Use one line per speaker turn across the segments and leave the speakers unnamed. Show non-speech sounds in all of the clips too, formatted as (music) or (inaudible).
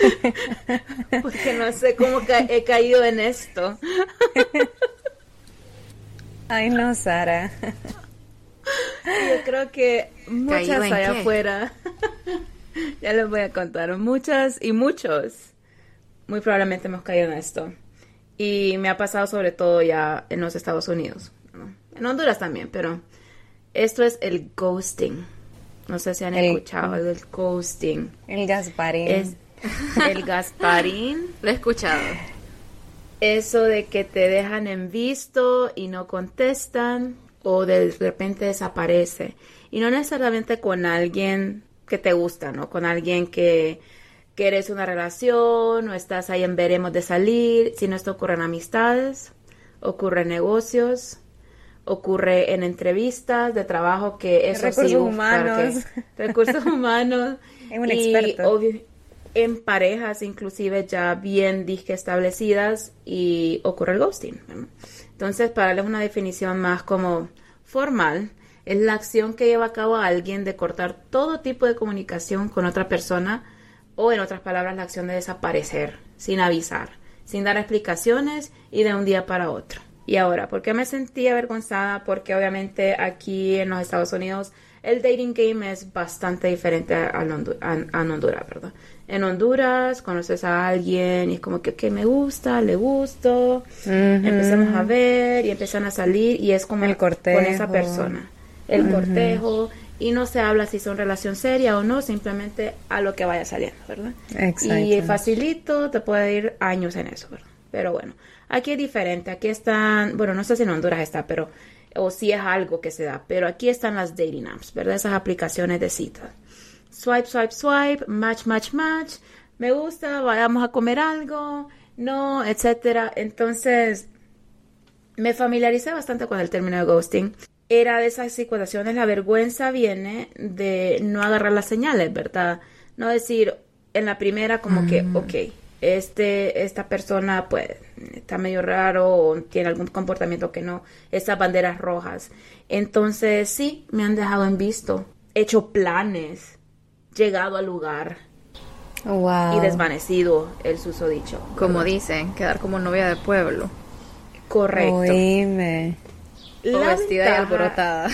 (laughs) porque no sé cómo ca- he caído en esto. (laughs)
Ay, no, Sara.
Yo creo que muchas
¿Caído en
allá
qué?
afuera, (laughs) ya les voy a contar, muchas y muchos, muy probablemente hemos caído en esto. Y me ha pasado sobre todo ya en los Estados Unidos, ¿no? en Honduras también, pero esto es el ghosting. No sé si han
El-
escuchado el ghosting.
El Gasparín.
Es (laughs) el Gasparín.
lo he escuchado.
Eso de que te dejan en visto y no contestan o de repente desaparece. Y no necesariamente con alguien que te gusta, ¿no? Con alguien que, que eres una relación o estás ahí en veremos de salir, sino esto ocurre en amistades, ocurre en negocios, ocurre en entrevistas de trabajo que eso
Recursos
sí, uf,
humanos.
que- (laughs) recursos humanos.
Es un
y
experto.
obvio- en parejas inclusive ya bien disque establecidas y ocurre el ghosting. Entonces, para darles una definición más como formal, es la acción que lleva a cabo a alguien de cortar todo tipo de comunicación con otra persona o, en otras palabras, la acción de desaparecer sin avisar, sin dar explicaciones y de un día para otro. Y ahora, ¿por qué me sentí avergonzada? Porque obviamente aquí en los Estados Unidos el dating game es bastante diferente a, a Hondu- a- a Honduras, ¿verdad? En Honduras conoces a alguien y es como que, ok, me gusta, le gusto, empezamos a ver y empiezan a salir y es como
El cortejo.
con esa persona. El cortejo y no se habla si son relación seria o no, simplemente a lo que vaya saliendo, ¿verdad?
Exacto.
Y facilito, te puede ir años en eso, ¿verdad? Pero bueno, aquí es diferente, aquí están, bueno, no sé si en Honduras está, pero, o si es algo que se da, pero aquí están las dating apps, ¿verdad? Esas aplicaciones de citas. Swipe, swipe, swipe, match, match, match, me gusta, vayamos a comer algo, no, etcétera. Entonces, me familiaricé bastante con el término de ghosting. Era de esas situaciones, la vergüenza viene de no agarrar las señales, ¿verdad? No decir en la primera como que, ok, este, esta persona pues está medio raro o tiene algún comportamiento que no, esas banderas rojas. Entonces sí, me han dejado en visto, hecho planes, llegado al lugar
Wow.
y desvanecido el susodicho.
Como dicen, quedar como novia de pueblo.
Correcto.
Oíme.
O
La
vestida y alborotada.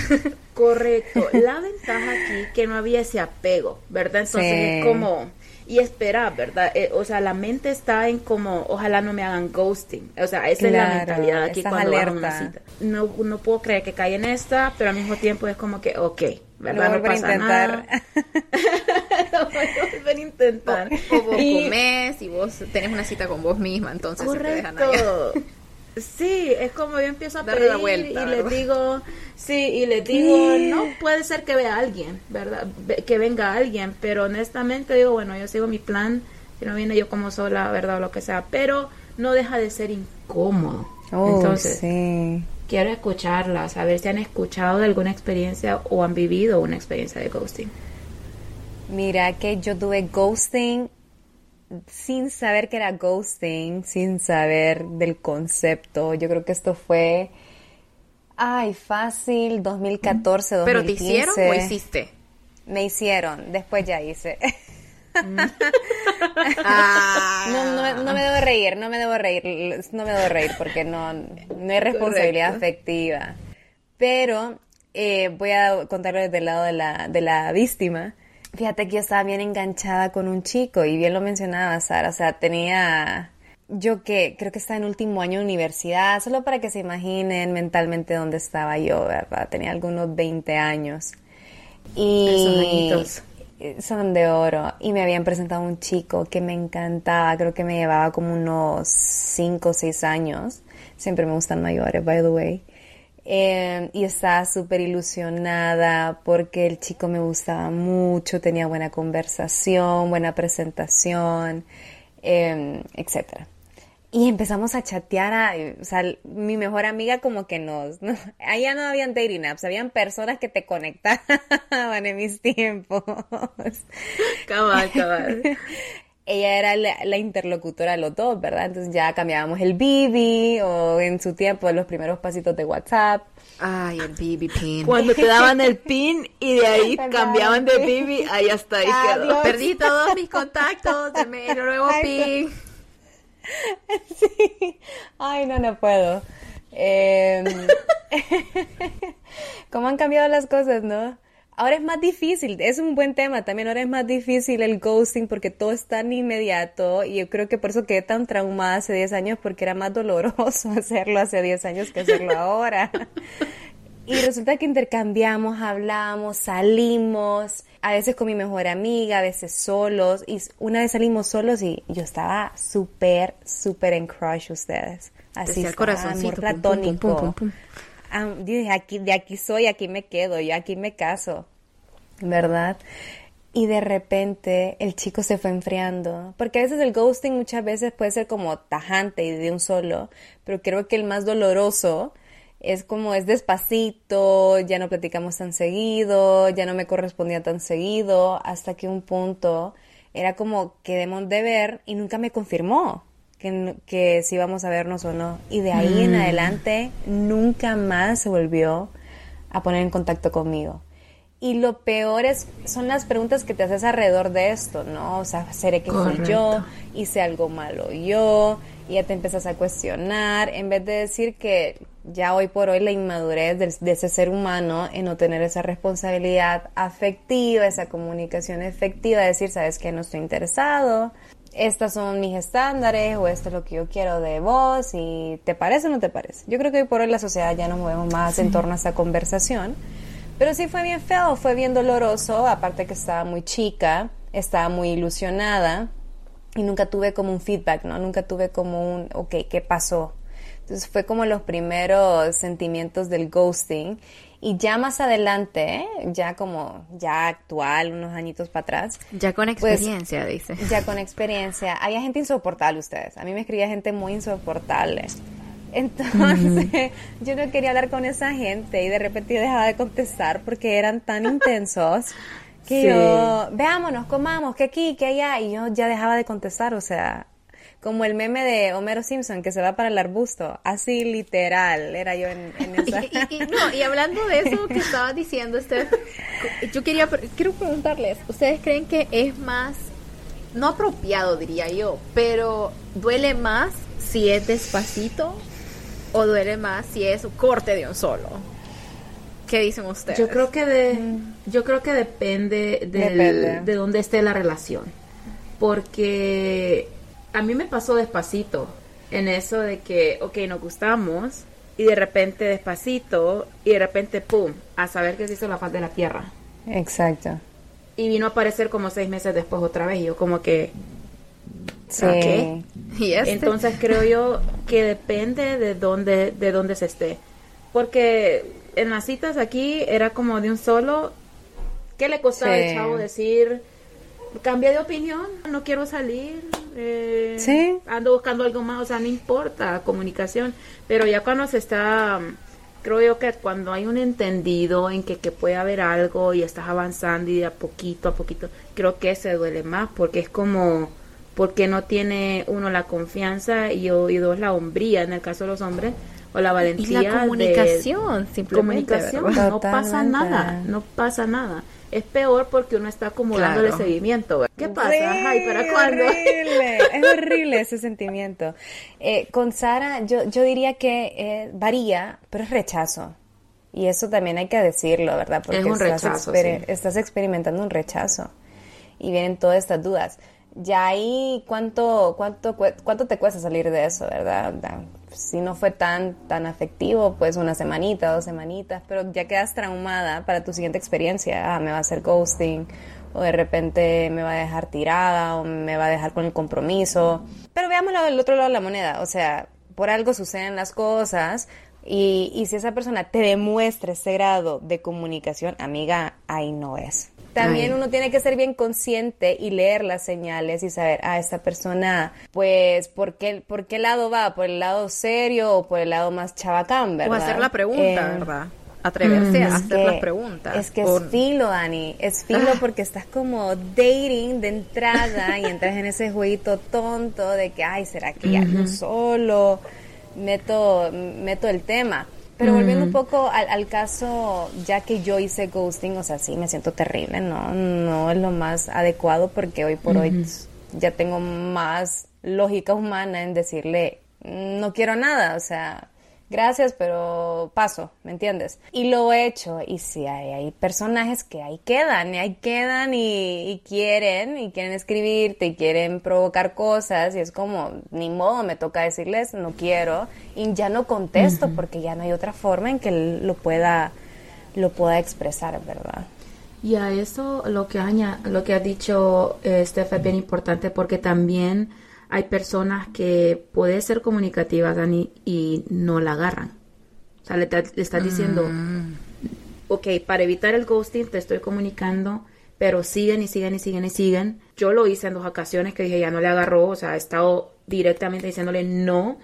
Correcto. La ventaja aquí que no había ese apego, ¿verdad? Entonces
Sí.
es como y esperar, ¿verdad? Eh, o sea, la mente está en como ojalá no me hagan ghosting. O sea, esa es la
Claro,
mentalidad aquí cuando vas a una cita. No, no puedo creer que cae en esta, pero al mismo tiempo es como que, ok, ¿verdad?
Lo
No pasa
intentar.
nada. (laughs) Lo vuelven a intentar.
O vos
Y-
comés y vos tenés una cita con vos misma, entonces se te dejan allá. (laughs)
Sí, es como yo empiezo a
Darle
pedir
vuelta,
y les digo, sí, y les digo, no puede ser que vea a alguien, ¿verdad? Ve- Que venga alguien, pero honestamente digo, bueno, yo sigo mi plan, si no viene yo como sola, ¿verdad? O lo que sea, pero no deja de ser incómodo.
Oh,
Entonces,
sí.
quiero escucharlas, a ver si han escuchado de alguna experiencia o han vivido una experiencia de ghosting.
Mira que yo tuve ghosting sin saber que era ghosting, sin saber del concepto. Yo creo que esto fue, ay, fácil, 2014, 2015.
¿Pero te hicieron o hiciste?
Me hicieron, después ya hice.
Ah. (laughs)
No, no, no me debo reír, no me debo reír, no me debo reír porque no, no hay responsabilidad
Correcto.
afectiva. Pero eh, voy a contarlo desde el lado de la, de la víctima. Fíjate que yo estaba bien enganchada con un chico y bien lo mencionaba Sara, o sea, tenía yo que creo que estaba en último año de universidad, solo para que se imaginen mentalmente dónde estaba yo, ¿verdad? Tenía algunos 20 años. Y
Esos añitos.
eh, son de oro. Y me habían presentado un chico que me encantaba, creo que me llevaba como unos 5 o 6 años. Siempre me gustan mayores, by the way. Eh, y estaba súper ilusionada porque el chico me gustaba mucho, tenía buena conversación, buena presentación, eh, etcétera. Y empezamos a chatear, a, o sea, mi mejor amiga como que nos, (laughs) no, allá no habían dating apps, habían personas que te conectaban (laughs) en mis tiempos.
Cabal, cabal. (laughs)
Ella era la, la, interlocutora de los dos, ¿verdad? Entonces ya cambiábamos el BB o en su tiempo los primeros pasitos de WhatsApp.
Ay, el BB pin.
Cuando te daban el pin y de ahí cambiaban de BB, ahí hasta ahí quedó.
Perdí todos mis contactos, deme el nuevo pin. (laughs)
Sí. Ay, no, no puedo. Eh, (laughs) ¿Cómo han cambiado las cosas, no? Ahora es más difícil, es un buen tema también, ahora es más difícil el ghosting porque todo es tan inmediato y yo creo que por eso quedé tan traumada hace 10 años porque era más doloroso (laughs) hacerlo hace 10 años que hacerlo ahora. Y resulta que intercambiamos, hablamos, salimos, a veces con mi mejor amiga, a veces solos. Y una vez salimos solos y yo estaba súper, súper en crush ustedes. Así
el corazón,
amor platónico. Dije, aquí, de aquí soy, aquí me quedo, yo aquí me caso. ¿Verdad? Y de repente el chico se fue enfriando. Porque a veces el ghosting muchas veces puede ser como tajante y de un solo. Pero creo que el más doloroso es como es despacito, ya no platicamos tan seguido, ya no me correspondía tan seguido, hasta que un punto era como quedemos de ver y nunca me confirmó que, que si íbamos a vernos o no. Y de ahí en adelante nunca más se volvió a poner en contacto conmigo. Y lo peor es, son las preguntas que te haces alrededor de esto, ¿no? O sea, ¿seré que fui yo? ¿Hice algo malo yo? Y ya te empiezas a cuestionar, en vez de decir que ya hoy por hoy la inmadurez de, de, ese ser humano en no tener esa responsabilidad afectiva, esa comunicación efectiva, decir, sabes que no estoy interesado, estos son mis estándares o esto es lo que yo quiero de vos y te parece o no te parece. Yo creo que hoy por hoy la sociedad ya nos movemos más sí. en torno a esa conversación, pero sí fue bien feo, fue bien doloroso, aparte que estaba muy chica, estaba muy ilusionada y nunca tuve como un feedback, ¿no? Nunca tuve como un, ok, ¿qué pasó? Entonces fue como los primeros sentimientos del ghosting. Y ya más adelante, ya como ya actual, unos añitos para atrás.
Ya con experiencia,
pues,
dice.
Ya con experiencia. Había gente insoportable ustedes. A mí me escribía gente muy insoportable. Entonces, (laughs) yo no quería hablar con esa gente y de repente yo dejaba de contestar porque eran tan (laughs) intensos que sí. yo, veámonos, comamos, que aquí, que allá, y yo ya dejaba de contestar, o sea, como el meme de Homero Simpson que se va para el arbusto, así literal, era yo en, en (laughs) esa.
y, y, y, no, y hablando de eso que (laughs) estaba diciendo usted, yo quería, quiero preguntarles, ¿ustedes creen que es más, no apropiado diría yo, pero duele más si es despacito o duele más si es un corte de un solo? ¿Qué dicen ustedes?
Yo creo que de, yo creo que depende, del, depende. de dónde esté la relación, porque a mí me pasó despacito en eso de que, ok, nos gustamos y de repente despacito y de repente, ¡pum!, a saber que se hizo la faz de la tierra.
Exacto.
Y vino a aparecer como seis meses después otra vez y yo como que...
Sí.
¿qué? (laughs)
¿Y este?
Entonces creo yo que depende de dónde, de dónde se esté. Porque en las citas aquí era como de un solo... ¿Qué le costaba sí. al chavo decir cambié de opinión, no quiero salir, eh,
¿Sí?
ando buscando algo más, o sea, no importa, comunicación, pero ya cuando se está, creo yo que cuando hay un entendido en que, que puede haber algo y estás avanzando y de a poquito a poquito, creo que se duele más porque es como, porque no tiene uno la confianza y, y dos la hombría en el caso de los hombres o la valentía
y la comunicación
de,
simplemente
comunicación no pasa nada no pasa nada es peor porque uno está acumulando claro. el seguimiento. ¿verdad? ¿Qué pasa? Ay, ¿para cuándo?
Horrible. es horrible ese sentimiento. Eh, con Sara, yo, yo diría que eh, varía, pero es rechazo. Y eso también hay que decirlo, ¿verdad?
Porque es un
estás,
rechazo,
exper
sí.
estás experimentando un rechazo. Y vienen todas estas dudas. Ya ahí, ¿cuánto, cuánto, cuánto te cuesta salir de eso, verdad? si no fue tan, tan afectivo, pues una semanita, dos semanitas, pero ya quedas traumada para tu siguiente experiencia. Ah, me va a hacer ghosting, o de repente me va a dejar tirada, o me va a dejar con el compromiso. Pero veámoslo del otro lado de la moneda, o sea, por algo suceden las cosas, y, y si esa persona te demuestra ese grado de comunicación, amiga, ahí no es. También
Ay.
uno tiene que ser bien consciente y leer las señales y saber, ah, esta persona, pues, ¿por qué, por qué lado va? ¿Por el lado serio o por el lado más chabacán,
O
verdad?
hacer la pregunta,
Eh,
¿verdad? Atreverse a hacer
que-
las preguntas.
Es que
O-
es filo, Dani. Es filo porque estás como dating de entrada y entras en ese jueguito tonto de que, ay, ¿será que ya no solo? Meto, meto el tema. Pero volviendo un poco al, al caso, ya que yo hice ghosting, o sea, sí, me siento terrible, no, no es lo más adecuado porque hoy por hoy ya tengo más lógica humana en decirle, no quiero nada, o sea, gracias, pero paso, ¿me entiendes? Y lo he hecho, y sí, hay, hay personajes que ahí quedan, y ahí quedan y, y quieren, y quieren escribirte, y quieren provocar cosas, y es como, ni modo, me toca decirles, no quiero, y ya no contesto, porque ya no hay otra forma en que él lo pueda, lo pueda expresar, ¿verdad?
Y a eso lo que, aña- lo que ha dicho eh, Steph es bien importante porque también hay personas que pueden ser comunicativas, Dani, y no la agarran. O sea, le, ta- le estás diciendo, ok, para evitar el ghosting te estoy comunicando, pero siguen y siguen y siguen y siguen. Yo lo hice en dos ocasiones que dije, ya no le agarró, o sea, he estado directamente diciéndole no,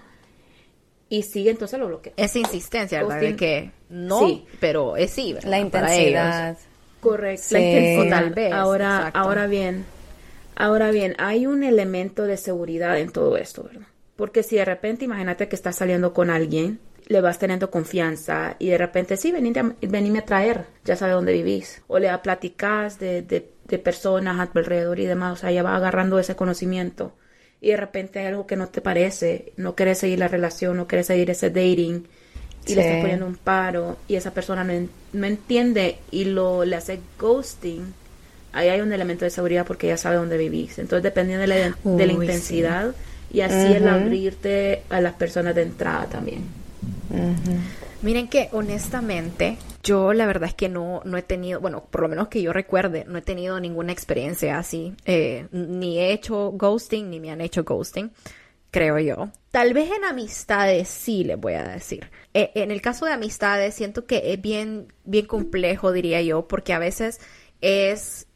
y sigue, entonces lo bloqueo.
Esa insistencia, ¿verdad? De que no,
Sí.
pero es sí, ¿verdad?
La intensidad.
Correcto.
Sí.
La intensidad.
O tal vez,
Ahora,
exacto.
ahora bien, ahora bien, hay un elemento de seguridad en todo esto, ¿verdad? Porque si de repente, imagínate que estás saliendo con alguien, le vas teniendo confianza y de repente, sí, a, venime a traer, ya sabe dónde vivís. O le platicas de, de, de personas a tu alrededor y demás, o sea, ya va agarrando ese conocimiento. Y de repente hay algo que no te parece, no quieres seguir la relación, no quieres seguir ese dating y le estás poniendo un paro y esa persona no, no entiende y lo le hace ghosting, ahí hay un elemento de seguridad porque ya sabe dónde vivís. Entonces, dependiendo de la, de la intensidad y así el abrirte a las personas de entrada también.
Miren que honestamente, yo la verdad es que no, no he tenido, bueno, por lo menos que yo recuerde, no he tenido ninguna experiencia así. Eh, ni he hecho ghosting, ni me han hecho ghosting, creo yo. Tal vez en amistades sí les voy a decir. Eh, en el caso de amistades siento que es bien, bien complejo, diría yo, porque a veces es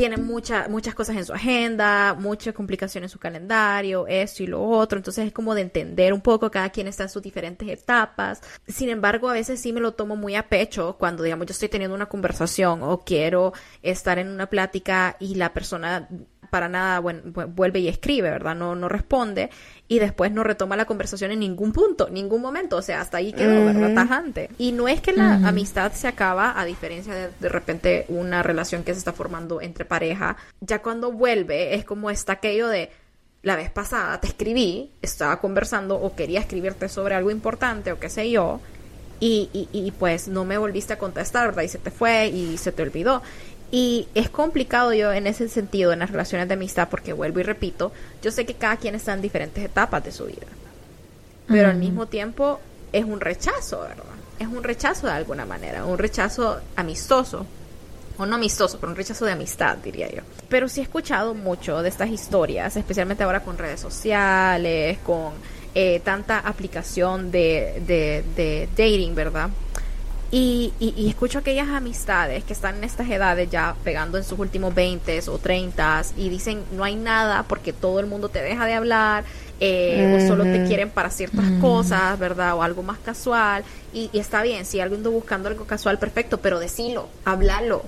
tienen mucha- muchas cosas en su agenda, muchas complicaciones en su calendario, esto y lo otro, entonces es como de entender un poco, cada quien está en sus diferentes etapas. Sin embargo, a veces sí me lo tomo muy a pecho cuando, digamos, yo estoy teniendo una conversación o quiero estar en una plática y la persona para nada bueno, vuelve y escribe, ¿verdad? No, no responde y después no retoma la conversación en ningún punto, ningún momento, o sea, hasta ahí quedó, ¿verdad? Tajante. Y no es que la amistad se acaba, a diferencia de de repente una relación que se está formando entre pareja, ya cuando vuelve es como está aquello de la vez pasada te escribí, estaba conversando o quería escribirte sobre algo importante o qué sé yo, y, y, y, pues no me volviste a contestar, ¿verdad? Y se te fue y se te olvidó. Y es complicado yo en ese sentido, en las relaciones de amistad, porque vuelvo y repito, yo sé que cada quien está en diferentes etapas de su vida, pero al mismo tiempo es un rechazo, ¿verdad? Es un rechazo de alguna manera, un rechazo amistoso, o no amistoso, pero un rechazo de amistad, diría yo. Pero sí he escuchado mucho de estas historias, especialmente ahora con redes sociales, con eh, tanta aplicación de, de, de dating, ¿verdad? Y, y, y escucho aquellas amistades que están en estas edades ya pegando en sus últimos 20 o 30 y dicen no hay nada porque todo el mundo te deja de hablar eh, o solo te quieren para ciertas cosas, ¿verdad? O algo más casual. Y, y está bien, si alguien anda buscando algo casual, perfecto, pero decilo, háblalo.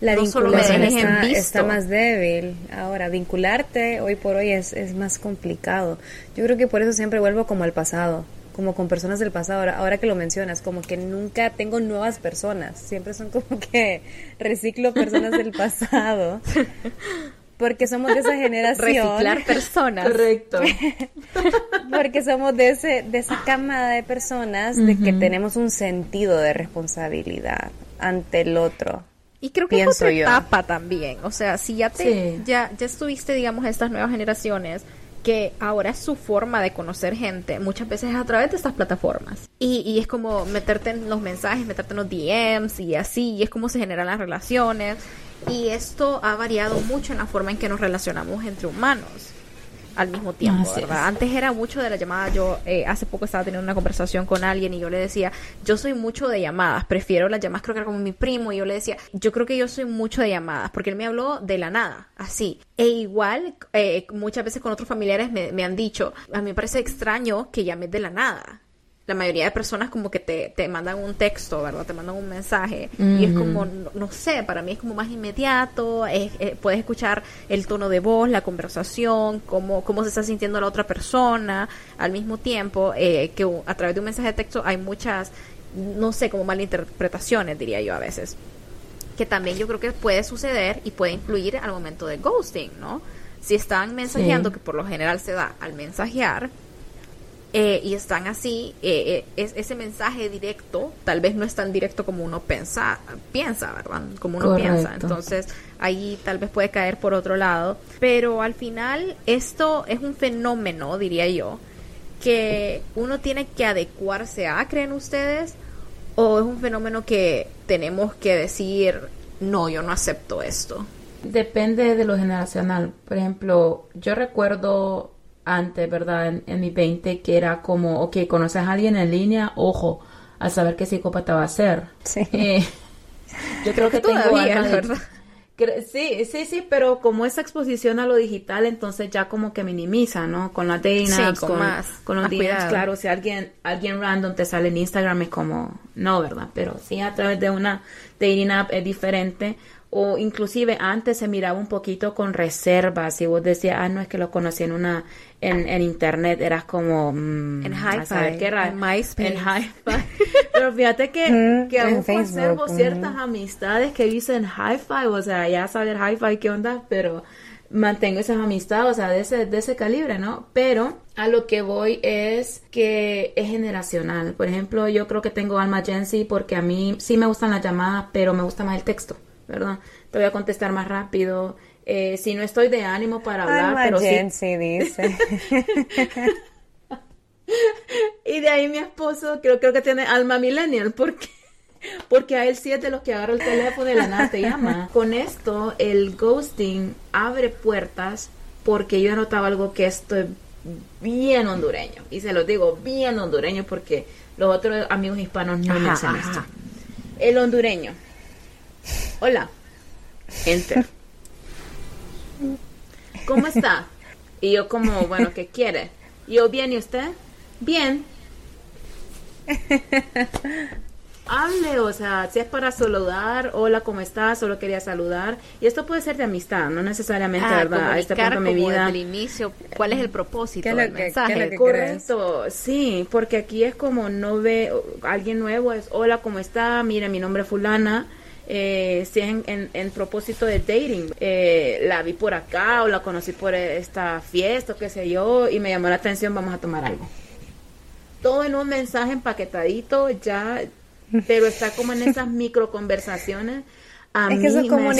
La
No
vinculación está, está más débil. Ahora, vincularte hoy por hoy es, es más complicado. Yo creo que por eso siempre vuelvo como al pasado, como con personas del pasado. Ahora, ahora que lo mencionas, como que nunca tengo nuevas personas. Siempre son como que reciclo personas del pasado. Porque somos de esa generación.
Reciclar personas.
Correcto. (laughs)
Porque somos de, ese, de esa camada de personas de que tenemos un sentido de responsabilidad ante el otro.
Y creo que es
Pienso
otra
yo.
etapa también. O sea, si ya te,
Sí.
ya, ya estuviste, digamos, estas nuevas generaciones, que ahora es su forma de conocer gente, muchas veces es a través de estas plataformas. Y, y es como meterte en los mensajes, meterte en los DMs y así, y es como se generan las relaciones. Y esto ha variado mucho en la forma en que nos relacionamos entre humanos. Al mismo tiempo,
Así
¿verdad?
es.
Antes era mucho de la llamada. Yo eh, hace poco estaba teniendo una conversación con alguien y yo le decía, yo soy mucho de llamadas, prefiero las llamadas, creo que era como mi primo, y yo le decía, yo creo que yo soy mucho de llamadas, porque él me habló de la nada, así. E igual, eh, muchas veces con otros familiares me, me han dicho, a mí me parece extraño que llames de la nada. La mayoría de personas como que te, te mandan un texto, ¿verdad? Te mandan un mensaje y es como, no, no sé, para mí es como más inmediato, es- eh, puedes escuchar el tono de voz, la conversación, cómo, cómo se está sintiendo la otra persona al mismo tiempo, eh, que a través de un mensaje de texto hay muchas, no sé, como malinterpretaciones, diría yo a veces que también yo creo que puede suceder y puede influir al momento del ghosting, ¿no? Si están mensajeando,
Sí.
que por lo general se da al mensajear, eh, y están así, eh, eh, es, ese mensaje directo tal vez no es tan directo como uno pensa, piensa, ¿verdad? Como uno
Correcto.
piensa. Entonces ahí tal vez puede caer por otro lado. Pero al final esto es un fenómeno, diría yo, que uno tiene que adecuarse a, ¿creen ustedes? ¿O es un fenómeno que tenemos que decir, no, yo no acepto esto?
Depende de lo generacional. Por ejemplo, yo recuerdo antes, ¿verdad? En, en mi 20 que era como, ok, conoces a alguien en línea, ojo, a saber qué psicópata va a ser.
Sí. (laughs)
Eh, yo creo que tengo
Todavía, la
de-
verdad.
Sí, sí, sí, pero como esa exposición a lo digital, entonces ya como que minimiza, ¿no? Con las dating
Sí, con
con,
más-
con los DMs, claro, si alguien, alguien random te sale en Instagram es como, no, ¿verdad? Pero sí a través de una dating app es diferente. O inclusive antes se miraba un poquito con reservas. Si vos decías, ah, no, es que lo conocí en una, en, en internet, eras como, mm,
En Hi-Fi,
qué ra-
en MySpace.
En Hi-Fi. (laughs) Pero fíjate que,
Mm,
que aún conservo
mm.
ciertas amistades que dicen hi-fi, o sea, ya saber hi-fi qué onda, pero mantengo esas amistades, o sea, de ese, de ese calibre, ¿no? Pero a lo que voy es que es generacional. Por ejemplo, yo creo que tengo alma Gensi porque a mí sí me gustan las llamadas, pero me gusta más el texto, ¿verdad? Te voy a contestar más rápido. Eh, si no estoy de ánimo para hablar,
Alma
pero sí
Jensi dice. (laughs)
Y de ahí mi esposo creo, creo que tiene alma millennial porque, porque a él sí es de los que agarra el teléfono y la nada te llama. (laughs) Con esto, el ghosting abre puertas porque yo he notado algo que esto es bien hondureño. Y se lo digo bien hondureño porque los otros amigos hispanos no me hacen esto. El hondureño. Hola. Enter. ¿Cómo está? Y yo como, bueno, ¿qué quiere? Y yo, bien, ¿y usted? Bien. Hable, o sea, si es para saludar, hola, ¿cómo estás? Solo quería saludar. Y esto puede ser de amistad, no necesariamente,
Ah,
¿verdad? A este punto de mi vida.
desde el inicio cuál es el propósito
¿Qué es lo
del
que- qué es
mensaje.
lo que-
Correcto, sí, porque aquí es como no ve alguien nuevo, es hola, ¿cómo está? Mire, mi nombre es fulana. Eh, si es en, en- en propósito de dating, eh, la vi por acá o la conocí por esta fiesta o qué sé yo y me llamó la atención, vamos a tomar algo. Todo en un mensaje empaquetadito ya, pero está como en esas micro conversaciones. A
Es que eso
mí
es como.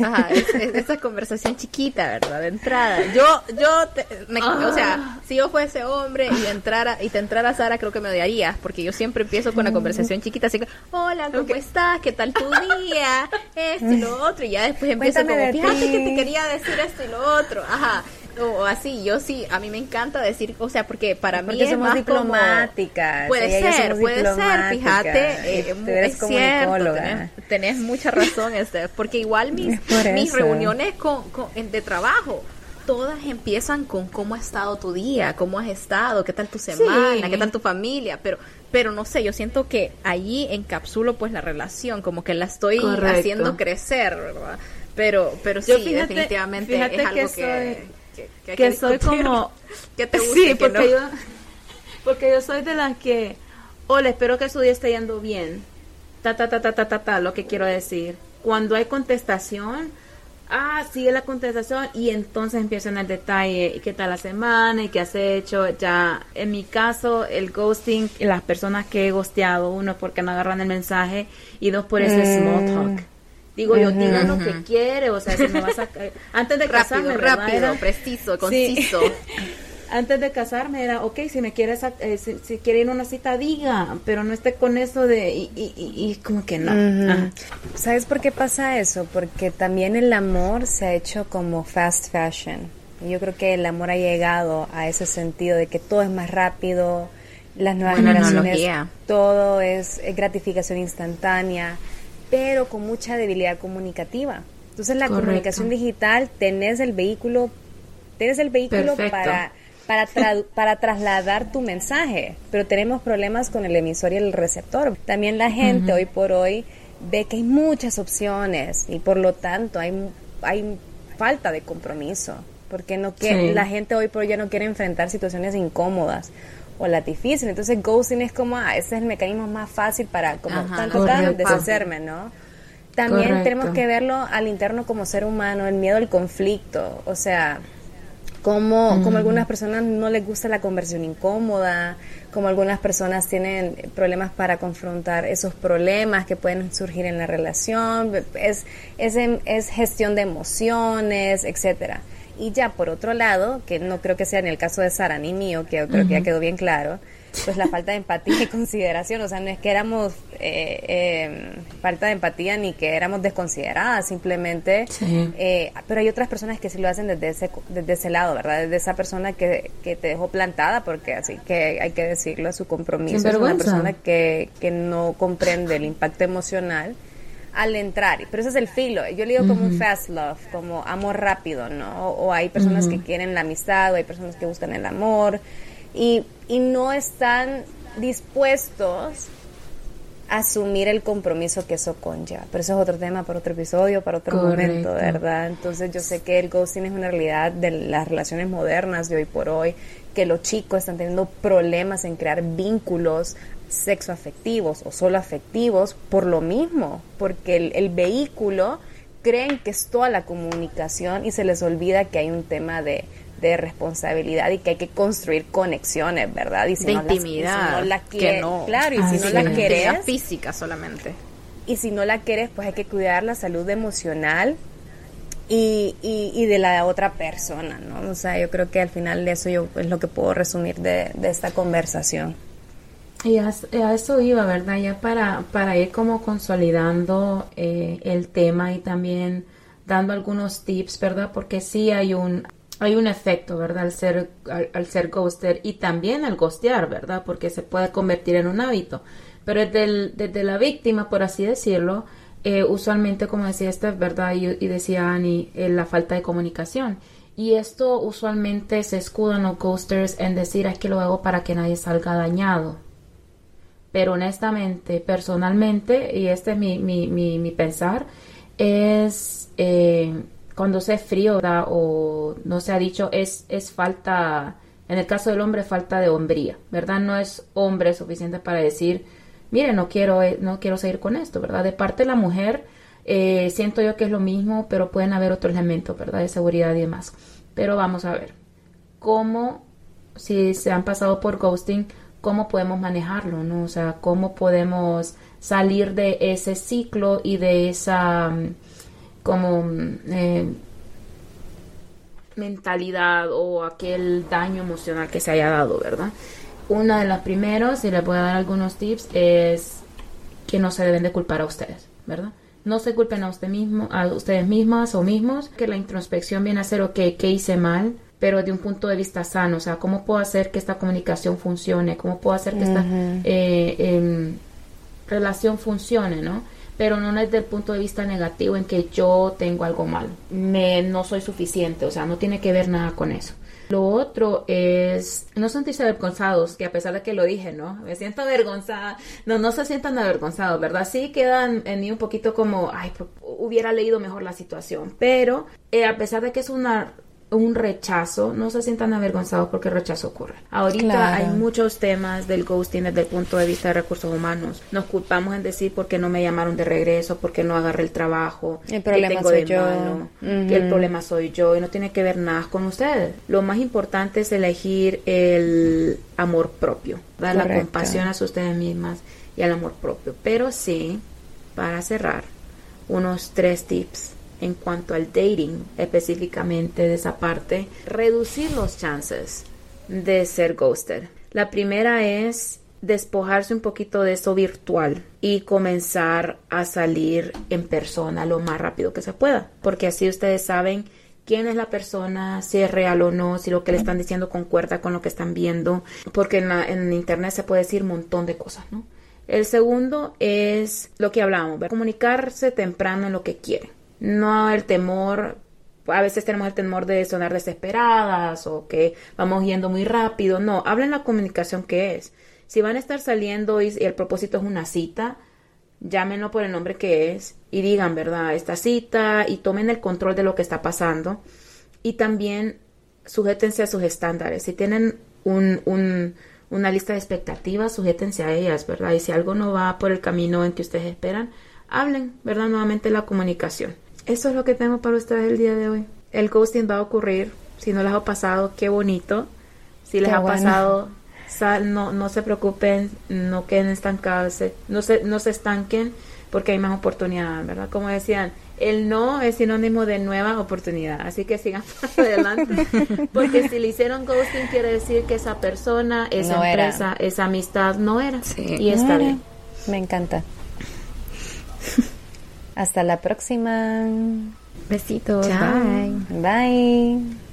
Ajá, es- es- esa conversación chiquita, ¿verdad? De entrada. Yo, yo, te- me- o sea, si yo fuese hombre y entrara y te entrara Sara, creo que me odiarías, porque yo siempre empiezo con la conversación chiquita, así que, hola, ¿cómo estás? ¿Qué tal tu día? Esto y lo (laughs) otro, y ya después empiezo
Cuéntame
como,
de
fíjate
ti".
que te quería decir esto y lo otro, ajá. O así, yo sí, a mí me encanta decir, o sea, porque para mí
Porque
es
somos
más como-
diplomáticas,
Puede
ella y yo
ser, puede ser, fíjate, eh,
tú eres
es cierto, tenés, tenés mucha razón, este, porque igual mis,
Es por
mis reuniones con, con- en- de trabajo, todas empiezan con cómo ha estado tu día, cómo has estado, qué tal tu semana,
Sí.
qué tal tu familia, pero pero no sé, yo siento que allí encapsulo pues la relación, como que la estoy
Correcto.
haciendo crecer, ¿verdad? Pero pero
Yo
sí,
fíjate-
definitivamente
fíjate
es algo
que
que,
soy-
que,
soy como (laughs)
que te guste, (laughs)
sí
que
porque
no.
yo porque yo soy de las que hola espero que su día esté yendo bien. Ta ta ta ta ta ta ta lo que quiero decir cuando hay contestación ah sigue la contestación y entonces empieza en el detalle y qué tal la semana y qué has hecho ya en mi caso el ghosting las personas que he ghosteado uno porque no agarran el mensaje y dos por ese
Mm.
small talk Digo yo, diga lo que quiere, o sea, si me vas a... (laughs) Antes de casarme,
rápido, rápido,
Era-
preciso,
Sí.
conciso. (laughs)
Antes de casarme era, ok, si me quieres, eh, si, si quiere ir a una cita, diga, pero no esté con eso de, y, y, y- y como que no. Ajá.
¿Sabes por qué pasa eso? Porque también el amor se ha hecho como fast fashion. Y yo creo que el amor ha llegado a ese sentido de que todo es más rápido, las nuevas
Buena
generaciones,
analogía.
todo es, es gratificación instantánea, pero con mucha debilidad comunicativa. Entonces la
Correcto.
comunicación digital, tenés el vehículo, tenés el vehículo
Perfecto.
para para, tra- (laughs) para trasladar tu mensaje, pero tenemos problemas con el emisor y el receptor. También la gente hoy por hoy ve que hay muchas opciones y por lo tanto hay, hay falta de compromiso, porque no que
Sí.
la gente hoy por hoy ya no quiere enfrentar situaciones incómodas o las difíciles. Entonces ghosting es como, ah, ese es el mecanismo más fácil para como
Ajá,
tan,
correcto.
tan, deshacerme, ¿no? También
Correcto.
tenemos que verlo al interno como ser humano, el miedo al conflicto, o sea, como, como algunas personas no les gusta la conversión incómoda, como algunas personas tienen problemas para confrontar esos problemas que pueden surgir en la relación, es, es, es gestión de emociones, etcétera. Y ya por otro lado, que no creo que sea en el caso de Sara ni mío, que yo creo que ya quedó bien claro, pues la falta de empatía y consideración, o sea, no es que éramos eh, eh, falta de empatía ni que éramos desconsideradas, simplemente,
Sí.
eh, pero hay otras personas que sí lo hacen desde ese, desde ese lado, ¿verdad? Desde esa persona que, que te dejó plantada, porque así que hay que decirlo, su compromiso es una persona que, que no comprende el impacto emocional al entrar. Pero ese es el filo. Yo le digo como un fast love, como amor rápido, ¿no? O, o hay personas que quieren la amistad, o hay personas que buscan el amor y, y no están dispuestos a asumir el compromiso que eso conlleva. Pero eso es otro tema para otro episodio, para otro
Correcto.
momento, ¿verdad? Entonces yo sé que el ghosting es una realidad de las relaciones modernas de hoy por hoy, que los chicos están teniendo problemas en crear vínculos sexoafectivos o solo afectivos por lo mismo, porque el, el vehículo creen que es toda la comunicación y se les olvida que hay un tema de, de responsabilidad y que hay que construir conexiones, ¿verdad? Y si
de
no las- y si
intimidad.
no la
que no.
Claro, y si
Así
no la querés,
física solamente.
y si no la quieres, pues hay que cuidar la salud emocional y, y, y de la otra persona, ¿no? O sea, yo creo que al final de eso yo es lo que puedo resumir de, de esta conversación.
Y a, eso iba, ¿verdad? Ya para, para ir como consolidando eh, el tema y también dando algunos tips, ¿verdad? Porque sí hay un, hay un efecto, ¿verdad? Al ser, al, ser ghoster y también al ghostear, ¿verdad? Porque se puede convertir en un hábito. Pero desde, el- desde la víctima, por así decirlo, eh, usualmente, como decía Steph, ¿verdad? Y, y decía Annie, eh, la falta de comunicación. Y esto usualmente se escudan los ghosters en decir, es que lo hago para que nadie salga dañado. Pero honestamente, personalmente, y este es mi, mi, mi, mi pensar, es eh, cuando se frío ¿verdad? o no se ha dicho, es, es falta, en el caso del hombre, falta de hombría, ¿verdad? No es hombre suficiente para decir, mire, no quiero, eh, no quiero seguir con esto, ¿verdad? De parte de la mujer, eh, siento yo que es lo mismo, pero pueden haber otros elementos, ¿verdad? De seguridad y demás. Pero vamos a ver, ¿cómo, si se han pasado por ghosting, cómo podemos manejarlo, ¿no? O sea, cómo podemos salir de ese ciclo y de esa mm, como mm, eh, mentalidad o aquel daño emocional que se haya dado, ¿verdad? Una de las primeros, y les voy a dar algunos tips, es que no se deben de culpar a ustedes, ¿verdad? No se culpen a usted mismo, a ustedes mismas o mismos, que la introspección viene a ser, ok, ¿qué hice mal? Pero de un punto de vista sano, o sea, ¿cómo puedo hacer que esta comunicación funcione? ¿Cómo puedo hacer que esta eh, em, relación funcione, ¿no? Pero no desde el punto de vista negativo en que yo tengo algo mal, me, no soy suficiente, o sea, no tiene que ver nada con eso. Lo otro es no sentirse avergonzados, que a pesar de que lo dije, ¿no? Me siento avergonzada. No, no se sientan avergonzados, ¿verdad? Sí quedan en mí un poquito como, ay, hubiera leído mejor la situación. Pero eh, a pesar de que es una un rechazo, no se sientan avergonzados porque el rechazo ocurre. Ahorita
Claro.
hay muchos temas del ghosting desde el punto de vista de recursos humanos. Nos culpamos en decir por qué no me llamaron de regreso, por qué no agarré el trabajo,
El problema
tengo
soy
de
yo. Ujú.
que el problema soy yo y no tiene que ver nada con ustedes. Lo más importante es elegir el amor propio, dar la compasión hacia ustedes mismas y el amor propio. Pero sí, para cerrar, unos tres tips en cuanto al dating, específicamente de esa parte, reducir los chances de ser ghosted. La primera es despojarse un poquito de eso virtual y comenzar a salir en persona lo más rápido que se pueda, porque así ustedes saben quién es la persona, si es real o no, si lo que le están diciendo concuerda con lo que están viendo, porque en, internet se puede decir un montón de cosas, ¿no? El segundo es lo que hablábamos, comunicarse temprano en lo que quieren. No el temor, a veces tenemos el temor de sonar desesperadas o que vamos yendo muy rápido. No, hablen la comunicación que es. Si van a estar saliendo y, el propósito es una cita, llámenlo por el nombre que es y digan, ¿verdad? Esta cita y tomen el control de lo que está pasando. Y también sujétense a sus estándares. Si tienen un, un una lista de expectativas, sujétense a ellas, ¿verdad? Y si algo no va por el camino en que ustedes esperan, hablen, ¿verdad? Nuevamente la comunicación. Eso es lo que tengo para ustedes el día de hoy. El ghosting va a ocurrir. Si no les ha pasado, qué bonito. Si les ha pasado, no, no se preocupen, no queden estancados, no se, no se estanquen porque hay más oportunidad, ¿verdad? Como decían, el no es sinónimo de nueva oportunidad, así que sigan (laughs) adelante, porque si le hicieron ghosting quiere decir que esa persona, esa empresa, esa amistad no era, y está bien.
Me encanta. Hasta la próxima.
Besitos.
Bye. Bye.